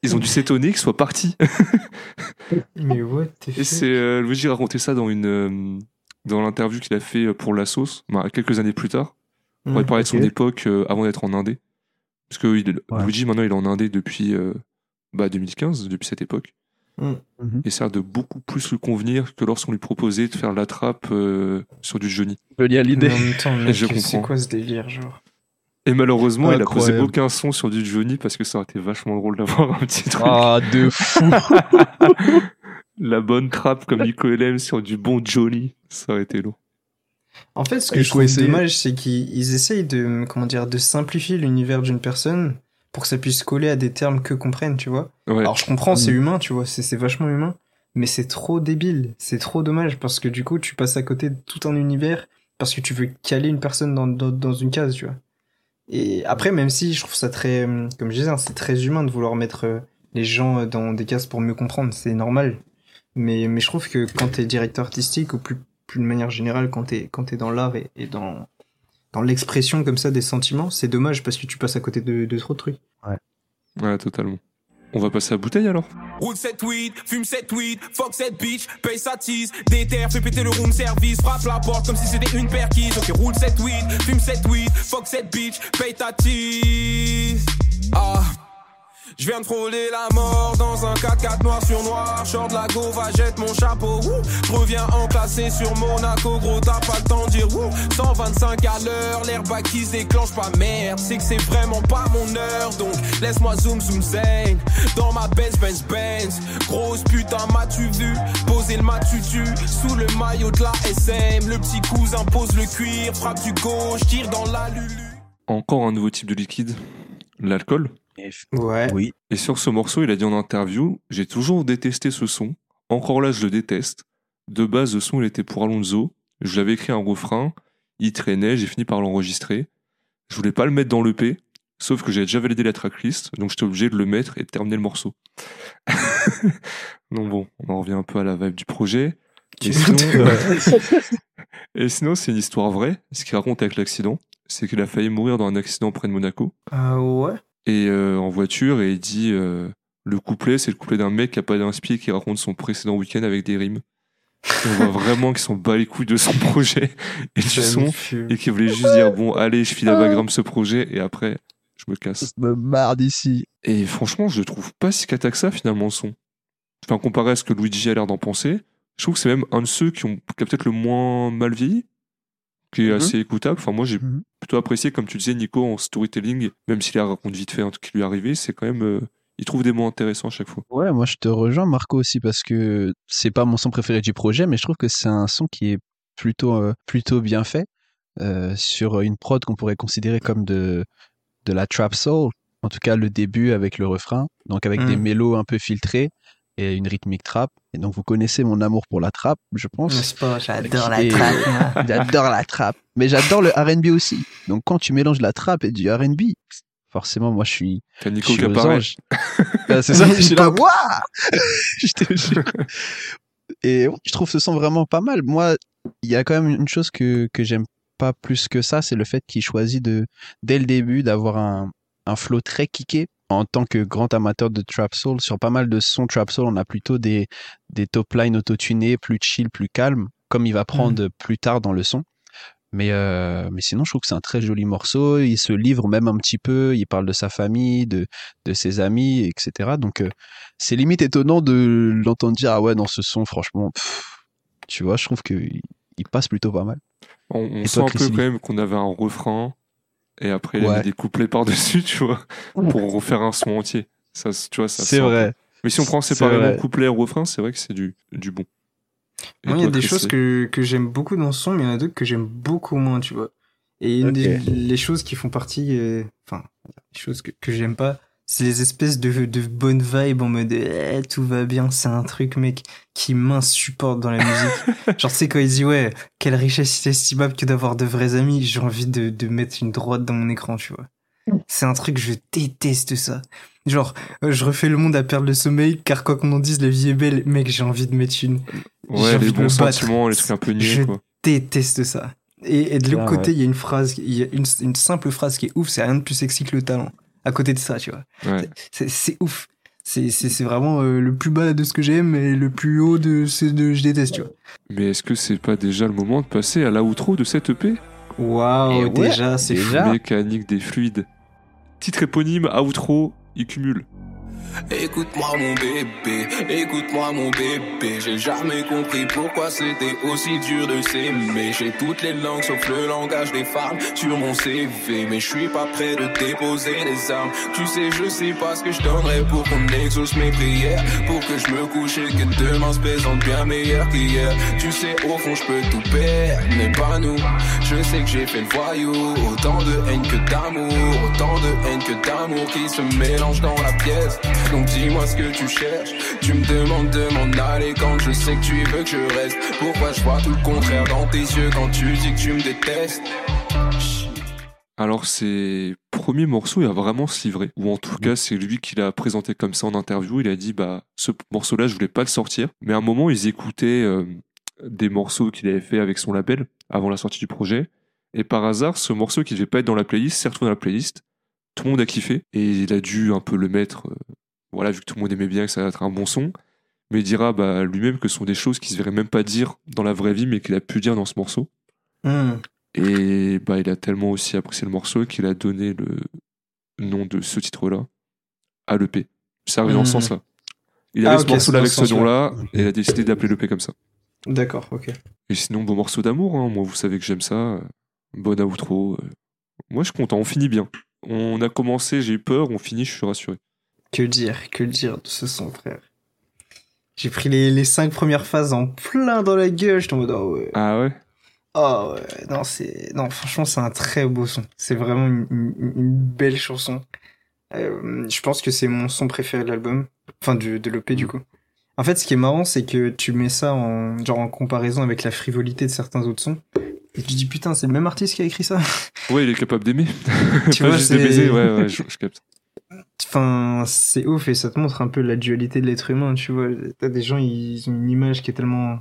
ils ont dû s'étonner qu'il soit parti. <laughs> Mais what the Et c'est euh, Luigi racontait ça dans une euh, dans l'interview qu'il a fait pour la sauce, bah, quelques années plus tard. On va parler de son époque euh, avant d'être en Indé. Parce que il- Ouais. Luigi, maintenant, il est en Indé depuis euh, bah, 2015, depuis cette époque. Mhm. Et ça a de beaucoup plus lui convenir que lorsqu'on lui proposait de faire la trappe euh, sur du Johnny. Johnny Mais Hallyday. en même temps, <laughs> mec, je c'est comprends. quoi ce délire, genre? Et malheureusement, il a posé Incroyable. aucun son sur du Johnny parce que ça aurait été vachement drôle d'avoir un petit truc. Ah, de fou. <laughs> La bonne trappe comme Nico LM sur du bon Johnny, ça aurait été lourd. En fait, ce que Il je trouve essayer. dommage, c'est qu'ils ils essayent de, comment dire, de simplifier l'univers d'une personne pour que ça puisse coller à des termes que comprennent, tu vois. Ouais. Alors je comprends, c'est Mm. humain, tu vois, c'est c'est vachement humain, mais c'est trop débile, c'est trop dommage parce que du coup tu passes à côté de tout un univers parce que tu veux caler une personne dans, dans, dans une case, tu vois. Et après, même si je trouve ça très, comme je disais, hein, c'est très humain de vouloir mettre euh, les gens euh, dans des cases pour mieux comprendre, c'est normal. Mais, mais je trouve que quand t'es directeur artistique ou plus, plus de manière générale, quand t'es quand t'es dans l'art et, et dans dans l'expression comme ça des sentiments, c'est dommage parce que tu passes à côté de, de trop de trucs. Ouais, totalement. On va passer à bouteille alors Roule cette weed, fume cette weed, fuck cette bitch, paye sa tease, déterre, fais péter le room service, frappe la porte comme si c'était une perquise. Ok, roule cette weed, fume cette weed, fuck cette bitch, paye ta tease. Ah. Je viens de frôler la mort dans un 4x4 noir sur noir. Short de la gova, jette mon chapeau. Je reviens enclassé sur Monaco, gros, t'as pas le temps de dire ouh. 125 à l'heure, l'airbag qui se déclenche pas merde. C'est que c'est vraiment pas mon heure, donc laisse-moi zoom zoom zen. Dans ma Benz Benz Benz. Grosse putain, m'as-tu vu? Poser le matutu sous le maillot de la SM. Le petit cousin pose le cuir, frappe du gauche, tire dans la lulu. Encore un nouveau type de liquide, l'alcool. Ouais. Oui. Et sur ce morceau, il a dit en interview J'ai toujours détesté ce son. Encore là, je le déteste. De base, le son, il était pour Alonso. Je l'avais écrit un refrain. Il traînait, j'ai fini par l'enregistrer. Je voulais pas le mettre dans l'EP. Sauf que j'avais déjà validé la tracklist. Donc j'étais obligé de le mettre et de terminer le morceau. <laughs> donc bon, on en revient un peu à la vibe du projet. Et sinon, <laughs> et sinon, c'est une histoire vraie. Ce qu'il raconte avec l'accident, c'est qu'il a failli mourir dans un accident près de Monaco Ah ouais? Et euh, en voiture et il dit euh, le couplet c'est le couplet d'un mec qui a pas d'inspi qui raconte son précédent week-end avec des rimes. Et on voit vraiment qu'ils sont bas les couilles de son projet <laughs> et du son et qu'il voulait juste dire bon allez je file à Bagram ce projet et après je me casse. Je me marre d'ici. et franchement je le trouve pas si cata que ça finalement le son. Enfin comparé à ce que Luigi a l'air d'en penser je trouve que c'est même un de ceux qui ont qui a peut-être le moins mal vieilli qui est Mhm. assez écoutable enfin moi j'ai Mhm. plutôt apprécié, comme tu disais, Nico, en storytelling, même s'il raconte vite fait un truc qui lui est arrivé, c'est quand même. euh, il trouve des mots intéressants à chaque fois. Ouais, moi je te rejoins Marco aussi parce que c'est pas mon son préféré du projet, mais je trouve que c'est un son qui est plutôt euh, plutôt bien fait euh, sur une prod qu'on pourrait considérer comme de de la trap soul. En tout cas, le début avec le refrain, donc avec des Mm. mélos un peu filtrés et une rythmique trap. Et donc vous connaissez mon amour pour la trap, je pense. N'est-ce pas? J'adore la moi. <laughs> J'adore la trap, mais j'adore le R&B aussi. Donc quand tu mélanges la trap et du R&B, forcément moi je suis T'as je Nico suis qui aux apparaît. anges. Ah, <laughs> c'est ça, je suis là, Wouah <laughs> Je te jure. Et ouais, je trouve ce son vraiment pas mal. Moi, il y a quand même une chose que, que j'aime pas plus que ça, c'est le fait qu'il choisit de, dès le début d'avoir un, un flow très kické. En tant que grand amateur de trap soul, sur pas mal de sons trap soul, on a plutôt des, des top lines autotunés, plus chill, plus calme, comme il va prendre plus tard dans le son. Mais, euh, mais sinon, je trouve que c'est un très joli morceau. Il se livre même un petit peu. Il parle de sa famille, de, de ses amis, etc. Donc, euh, c'est limite étonnant de l'entendre dire Ah ouais, dans ce son, franchement, pff, tu vois, je trouve qu'il il passe plutôt pas mal. On, on sent un peu quand même qu'on avait un refrain et après il a Ouais. mis des couplets par-dessus, <laughs> tu vois, pour refaire un son entier. Ça, tu vois, ça C'est vrai. Mais si on prend C'est séparément vrai. couplet et refrain, c'est vrai que c'est du, du bon. Moi, il y a des choses que, que j'aime beaucoup dans ce son, mais il y en a d'autres que j'aime beaucoup moins, tu vois. Et une Ok. des les choses qui font partie, euh, enfin, les choses que, que j'aime pas, c'est les espèces de, de bonnes vibes en mode eh, tout va bien, c'est un truc, mec, qui m'insupporte dans la musique. <laughs> Genre, tu sais, quand il dit ouais, quelle richesse inestimable que d'avoir de vrais amis, j'ai envie de, de mettre une droite dans mon écran, tu vois. C'est un truc, je déteste ça. Genre, euh, je refais le monde à perdre le sommeil, car quoi qu'on en dise, la vie est belle, mec, j'ai envie de mettre une. Ouais, les bons sentiments, les trucs un peu niais, Je quoi. déteste ça. Et, et de l'autre côté, ouais. il y a une phrase, il y a une, une simple phrase qui est ouf, c'est rien de plus sexy que le talent. À côté de ça, tu vois. Ouais. C'est- C'est ouf. C'est c'est- c'est vraiment euh, le plus bas de ce que j'aime et le plus haut de ce de je déteste, tu vois. Mais est-ce que c'est pas déjà le moment de passer à l'outro de cette EP Waouh, ouais, déjà, c'est fou. déjà. Mécanique des fluides. Titre éponyme, outro, il cumule. Écoute-moi mon bébé, écoute-moi mon bébé. J'ai jamais compris pourquoi c'était aussi dur de s'aimer. J'ai toutes les langues sauf le langage des femmes sur mon CV Mais je suis pas prêt de déposer les armes. Tu sais je sais pas ce que je donnerais pour qu'on exauce mes prières. Pour que je me couche et que demain se présente bien meilleur qu'hier. Tu sais au fond je peux tout perdre mais pas nous. Je sais que j'ai fait le voyou. Autant de haine que d'amour. Autant de haine que d'amour qui se mélangent dans la pièce donc dis-moi ce que tu cherches. Tu me demandes de m'en je sais que tu veux que je reste. Pourquoi je tout le contraire dans tes yeux quand tu dis que tu me détestes? Alors, ses premiers morceaux, il a vraiment se livrer. Ou en tout cas, c'est lui qui l'a présenté comme ça en interview. Il a dit, bah, ce morceau-là, je voulais pas le sortir. Mais à un moment, ils écoutaient euh, des morceaux qu'il avait fait avec son label avant la sortie du projet. Et par hasard, ce morceau qui devait pas être dans la playlist s'est retrouvé dans la playlist. Tout le monde a kiffé. Et il a dû un peu le mettre, euh, voilà, vu que tout le monde aimait bien que ça allait être un bon son. Mais il dira bah, lui-même que ce sont des choses qu'il se verrait même pas dire dans la vraie vie, mais qu'il a pu dire dans ce morceau. Hmm. Et bah, il a tellement aussi apprécié le morceau qu'il a donné le nom de ce titre-là, à l'EP. C'est arrivé dans ce Mhm. sens-là. Il Ah, avait ok, ce morceau-là c'est dans avec ce nom-là, et il a décidé d'appeler l'EP comme ça. D'accord, ok. Et sinon, bon morceau d'amour, hein. moi vous savez que j'aime ça. euh, Bonne outro. euh. Moi je suis content, on finit bien. On a commencé, j'ai eu peur, on finit, je suis rassuré. Que dire, que dire de ce son, frère? J'ai pris les, les cinq premières phases en plein dans la gueule, j'étais en mode, oh ouais. Ah ouais? Oh ouais, non, c'est. Non, franchement, c'est un très beau son. C'est vraiment une, une- une belle chanson. Euh, je pense que c'est mon son préféré de l'album. Enfin, de, de l'EP, du coup. En fait, ce qui est marrant, c'est que tu mets ça en, genre, en comparaison avec la frivolité de certains autres sons. Et tu dis, putain, c'est le même artiste qui a écrit ça. Ouais, il est capable d'aimer. <laughs> Tu Pas vois, juste de baiser, ouais, ouais, je, je capte. Enfin, c'est ouf et ça te montre un peu la dualité de l'être humain, tu vois. T'as des gens, ils ont une image qui est tellement,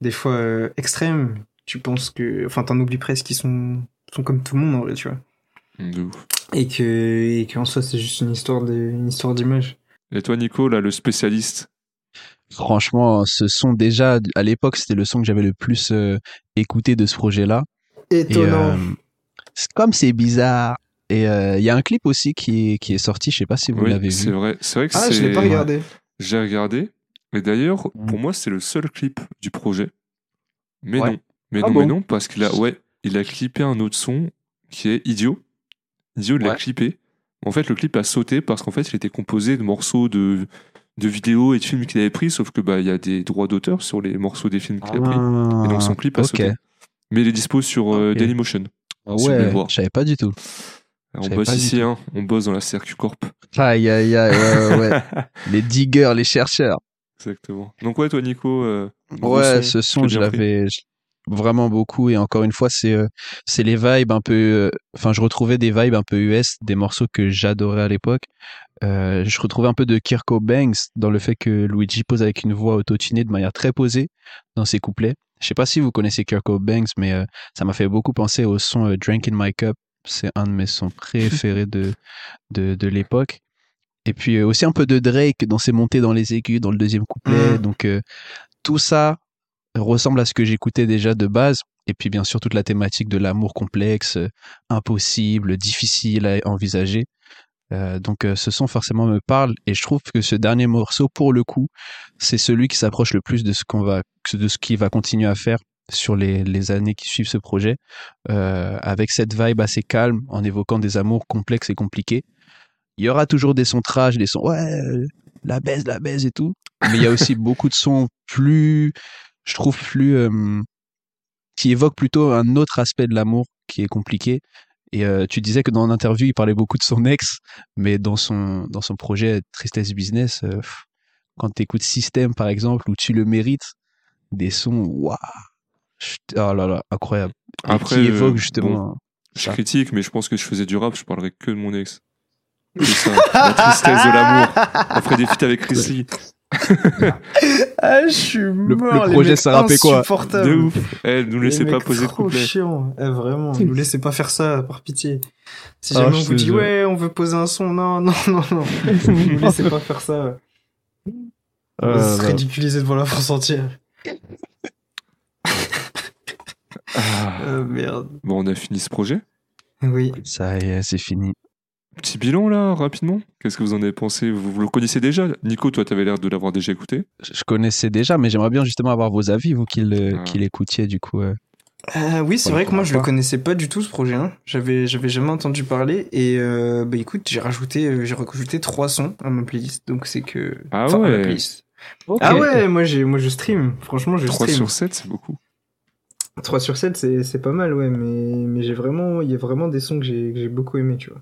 des fois, euh, extrême. Tu penses que, enfin, t'en oublies presque qu'ils sont, sont comme tout le monde en vrai, tu vois. De ouf. Et que, et qu'en soi, c'est juste une histoire de, une histoire d'image. Et toi, Nico, là, le spécialiste? Franchement, ce son déjà, à l'époque, c'était le son que j'avais le plus euh, écouté de ce projet-là. Et Étonnant. euh, c'est- comme c'est bizarre. Et euh, il y a un clip aussi qui est, qui est sorti, je sais pas si vous Oui, l'avez c'est vu. vrai. C'est vrai que ah, c'est. je l'ai pas regardé. J'ai regardé. Et d'ailleurs, Mm. pour moi, c'est le seul clip du projet. Mais Ouais. non. Mais Ah non, bon mais non, parce qu'il a, ouais, il a clippé un autre son qui est Idiot. Idiot, il l'a Ouais. clippé. En fait, le clip a sauté parce qu'en fait, il était composé de morceaux de, de vidéos et de films qu'il avait pris, sauf que bah, il y a des droits d'auteur sur les morceaux des films qu'il a pris. Et donc, son clip a Ah, ok. sauté. Mais il est dispo sur euh, Ok. Dailymotion. Ah si Ouais, voir. je savais pas du tout. On bosse ici, hein, on bosse dans la CRQ Corp. Aïe, aïe, aïe, ouais, ouais, <laughs> les diggers, les chercheurs. Exactement. Donc, ouais, toi, Nico. euh, Ouais, son, ce son, je l'avais vraiment beaucoup. Et encore une fois, c'est euh, c'est les vibes un peu. euh, Enfin, je retrouvais des vibes un peu US, des morceaux que j'adorais à l'époque. Euh, je retrouvais un peu de Kirko Banks dans le fait que Luigi pose avec une voix autotunée de manière très posée dans ses couplets. Je sais pas si vous connaissez Kirko Banks, mais euh, ça m'a fait beaucoup penser au son Drink in My Cup. C'est un de mes sons préférés de, de, de l'époque. Et puis euh, aussi un peu de Drake dans ses montées dans les aigus, dans le deuxième couplet. Mm. Donc euh, tout ça ressemble à ce que j'écoutais déjà de base. Et puis bien sûr toute la thématique de l'amour complexe, euh, impossible, difficile à envisager. Euh, donc euh, ce son forcément me parle et je trouve que ce dernier morceau pour le coup c'est celui qui s'approche le plus de ce qu'on va de ce qu'il va continuer à faire sur les, les années qui suivent ce projet euh, avec cette vibe assez calme en évoquant des amours complexes et compliqués. Il y aura toujours des sons trash des sons ouais euh, la baise la baise et tout. Mais il y a aussi <laughs> beaucoup de sons plus je trouve plus euh, qui évoquent plutôt un autre aspect de l'amour qui est compliqué. Et euh, tu disais que dans l'interview, il parlait beaucoup de son ex, mais dans son, dans son projet Tristesse Business, quand tu écoutes System, par exemple, où tu le mérites, des sons, waouh, oh là là, incroyable. Et Après, qui euh, évoquent bon, justement. Je critique, mais je pense que je faisais du rap, je parlerais que de mon ex. <laughs> Ça, la tristesse de l'amour. Après des feats avec Chris Lee. Ah, je suis mort. les projet, ça rappait quoi. De ouf. Eh, nous Les laissez pas poser de trop couplet. chiant. Eh, vraiment, nous laissez pas faire ça, par pitié. Si Ah, jamais on vous dit, ouais, on veut poser un son, non, non, non, non. <laughs> nous laissez pas faire ça. On va Euh, se ridiculiser devant la France entière. Ah. Euh, merde. Bon, on a fini ce projet. Oui. ça y est, c'est fini. Petit bilan là, rapidement. Qu'est-ce que vous en avez pensé? Vous, vous le connaissez déjà Nico, toi, t'avais l'air de l'avoir déjà écouté. Je connaissais déjà, mais j'aimerais bien justement avoir vos avis, vous qui Ah. l'écoutiez, du coup. euh. Euh, oui, c'est vrai que moi je le connaissais pas du tout ce projet. Hein. J'avais j'avais jamais entendu parler et euh, bah écoute j'ai rajouté j'ai rajouté trois sons à ma playlist donc c'est que Ah enfin, à la ouais. Ah ouais moi j'ai moi je stream franchement je 3 stream. sur 7, c'est beaucoup. 3 sur 7 c'est c'est pas mal ouais mais mais j'ai vraiment il y a vraiment des sons que j'ai j'ai beaucoup aimé tu vois.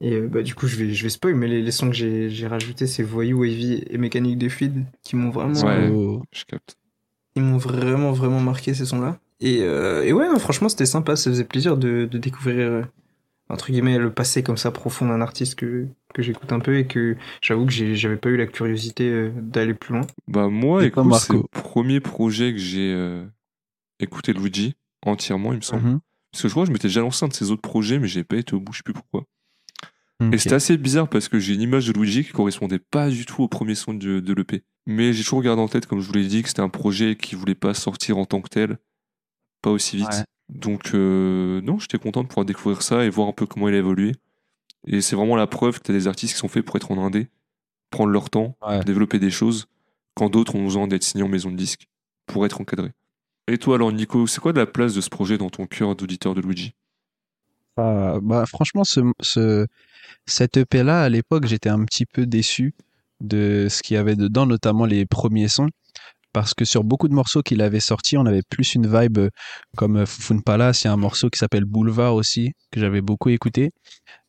Et euh, bah du coup je vais je vais spoil mais les, les sons que j'ai j'ai rajoutés c'est Voyou, Wavy et Mécanique des fluides qui m'ont vraiment Ouais. Oh. Je capte. ils m'ont vraiment vraiment marqué ces sons-là. Et, euh, et ouais, non, franchement, c'était sympa. Ça faisait plaisir de, de découvrir euh, entre guillemets le passé comme ça profond d'un artiste que que j'écoute un peu et que j'avoue que j'avais pas eu la curiosité euh, d'aller plus loin. Bah, moi, écoute, c'est le premier projet que j'ai de Luigi entièrement, il me semble. Mhm. Parce que je crois que je m'étais déjà lancé un de ses autres projets, mais j'ai pas été au bout, je sais plus pourquoi. Et c'était assez bizarre parce que j'ai une image de Luigi qui correspondait pas du tout au premier son de, de l'EP. Mais j'ai toujours gardé en tête, comme je vous l'ai dit, que c'était un projet qui voulait pas sortir en tant que tel, pas aussi vite. Ouais. Donc, euh, non, j'étais content de pouvoir découvrir ça et voir un peu comment il a évolué. Et c'est vraiment la preuve que t'as des artistes qui sont faits pour être en indé, prendre leur temps, Ouais. développer des choses, quand d'autres ont besoin d'être signés en maison de disque pour être encadrés. Et toi alors Nico, c'est quoi la place de ce projet dans ton cœur d'auditeur de Luigi? Ah, bah, franchement, ce, ce, cette EP-là, à l'époque, j'étais un petit peu déçu de ce qu'il y avait dedans, notamment les premiers sons. Parce que sur beaucoup de morceaux qu'il avait sortis, on avait plus une vibe comme Fufun Palace. Il y a un morceau qui s'appelle Boulevard aussi, que j'avais beaucoup écouté.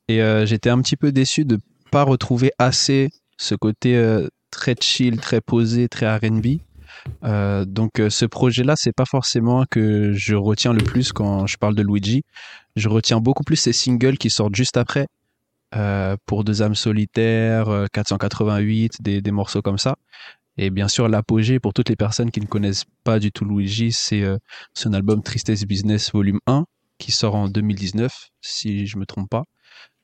Et euh, j'étais un petit peu déçu de pas retrouver assez ce côté euh, très chill, très posé, très R&B. Euh, donc euh, ce projet-là, c'est pas forcément que je retiens le plus quand je parle de Luigi. Je retiens beaucoup plus ces singles qui sortent juste après. euh, pour Deux âmes solitaires, euh, 488, des, des morceaux comme ça. Et bien sûr, l'apogée pour toutes les personnes qui ne connaissent pas du tout Luigi, c'est euh, son album Tristesse Business Volume 1 qui sort en 2019, si je me trompe pas.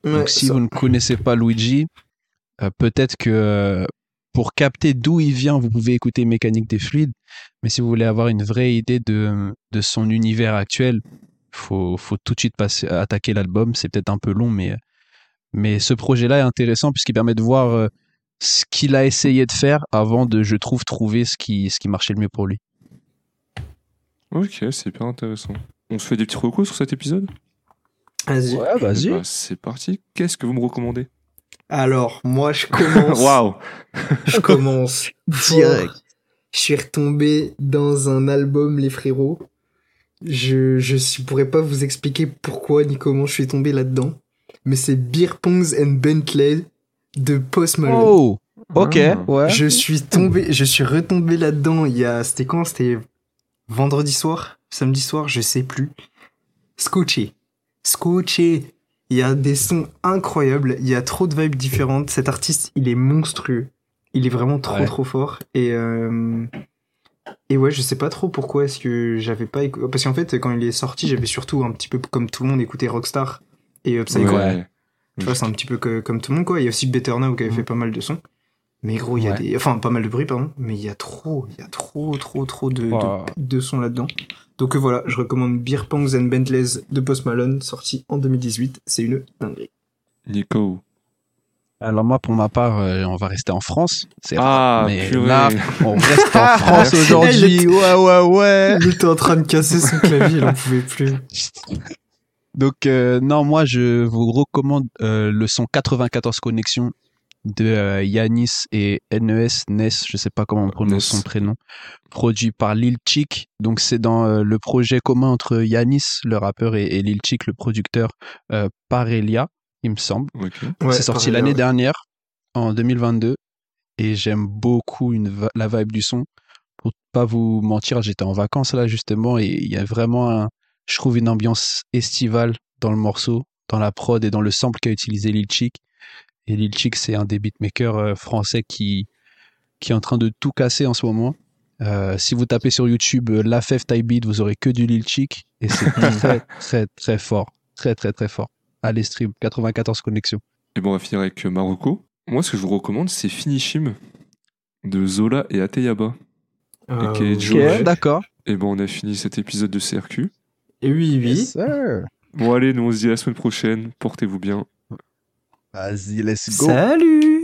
Ouais, Donc si ça- vous ne connaissez pas Luigi, euh, peut-être que pour capter d'où il vient, vous pouvez écouter Mécanique des fluides. Mais si vous voulez avoir une vraie idée de, de son univers actuel, faut, faut tout de suite passer, attaquer l'album. C'est peut-être un peu long, mais, mais ce projet-là est intéressant puisqu'il permet de voir euh, ce qu'il a essayé de faire avant de, je trouve, trouver ce qui, ce qui marchait le mieux pour lui. Ok, c'est hyper intéressant. On se fait des petits recos sur cet épisode? Vas-y. Ouais, vas-y. bah, C'est parti. Qu'est-ce que vous me recommandez? Alors, moi, je <laughs> commence. Waouh Je commence <laughs> direct. Je suis retombé dans un album, les frérots. Je, je pourrais pas vous expliquer pourquoi ni comment je suis tombé là-dedans. Mais c'est Beer Pongs and Bentley de Post Malone. Oh, ok, Ah. ouais. Je suis tombé, je suis retombé là-dedans il y a, c'était quand? C'était vendredi soir? Samedi soir? Je sais plus. Scotché. Scotché. Il y a des sons incroyables. Il y a trop de vibes différentes. Cet artiste, il est monstrueux. Il est vraiment trop, Ouais. trop fort. Et, euh, et ouais, je sais pas trop pourquoi est-ce que j'avais pas écouté. Parce qu'en fait, quand il est sorti, j'avais surtout un petit peu comme tout le monde écouté Rockstar et Down. Ouais. Tu vois, c'est un petit peu que- comme tout le monde, quoi. Il y a aussi Better Now qui avait fait pas mal de sons. Mais gros, il y a Ouais. des. Enfin, pas mal de bruit, pardon. Mais il y a trop, il y a trop, trop, trop de, de- Wow. de, sons là-dedans. Donc euh, voilà, je recommande Beer Pongs and Bentleys de Post Malone, sorti en 2018. C'est une dinguerie. Nico. Alors moi, pour ma part, euh, on va rester en France. C'est Ah, mais purée. là, on reste en <laughs> France aujourd'hui. Ouais, ouais, ouais. Il était en train de casser son clavier, il en pouvait plus. <laughs> Donc euh, non, moi, je vous recommande euh, le son 94 Connexion de euh, Yanis et NES, NES, je sais pas comment on prononce Ness. son prénom, produit par Lil Chick. Donc c'est dans euh, le projet commun entre Yanis, le rappeur, et, et Lil Chick, le producteur, euh, par Elia, il me semble. Ouais, c'est sorti l'année ouais. dernière, en 2022, et j'aime beaucoup une va- la vibe du son. Pour pas vous mentir, j'étais en vacances là justement, et il y a vraiment, un, je trouve, une ambiance estivale dans le morceau, dans la prod et dans le sample qu'a utilisé Lil Chick. Et Lil Chick, c'est un des beatmakers euh, français qui, qui est en train de tout casser en ce moment. Euh, si vous tapez sur YouTube euh, La Fève Type Beat, vous aurez que du Lil Chick, et c'est <laughs> très, très, très fort. Très, très, très fort. Allez, stream, 94 connexions. Et bon, on va finir avec Marocco. Moi, ce que je vous recommande, c'est Finishim de Zola et Ateyaba. Euh, Ok, oui. Joe. Ouais. d'accord. Et bon, on a fini cet épisode de CRQ. Et oui, oui. Yes, sir. Bon, allez, nous on se dit à la semaine prochaine. Portez-vous bien. Vas-y, let's go. Salut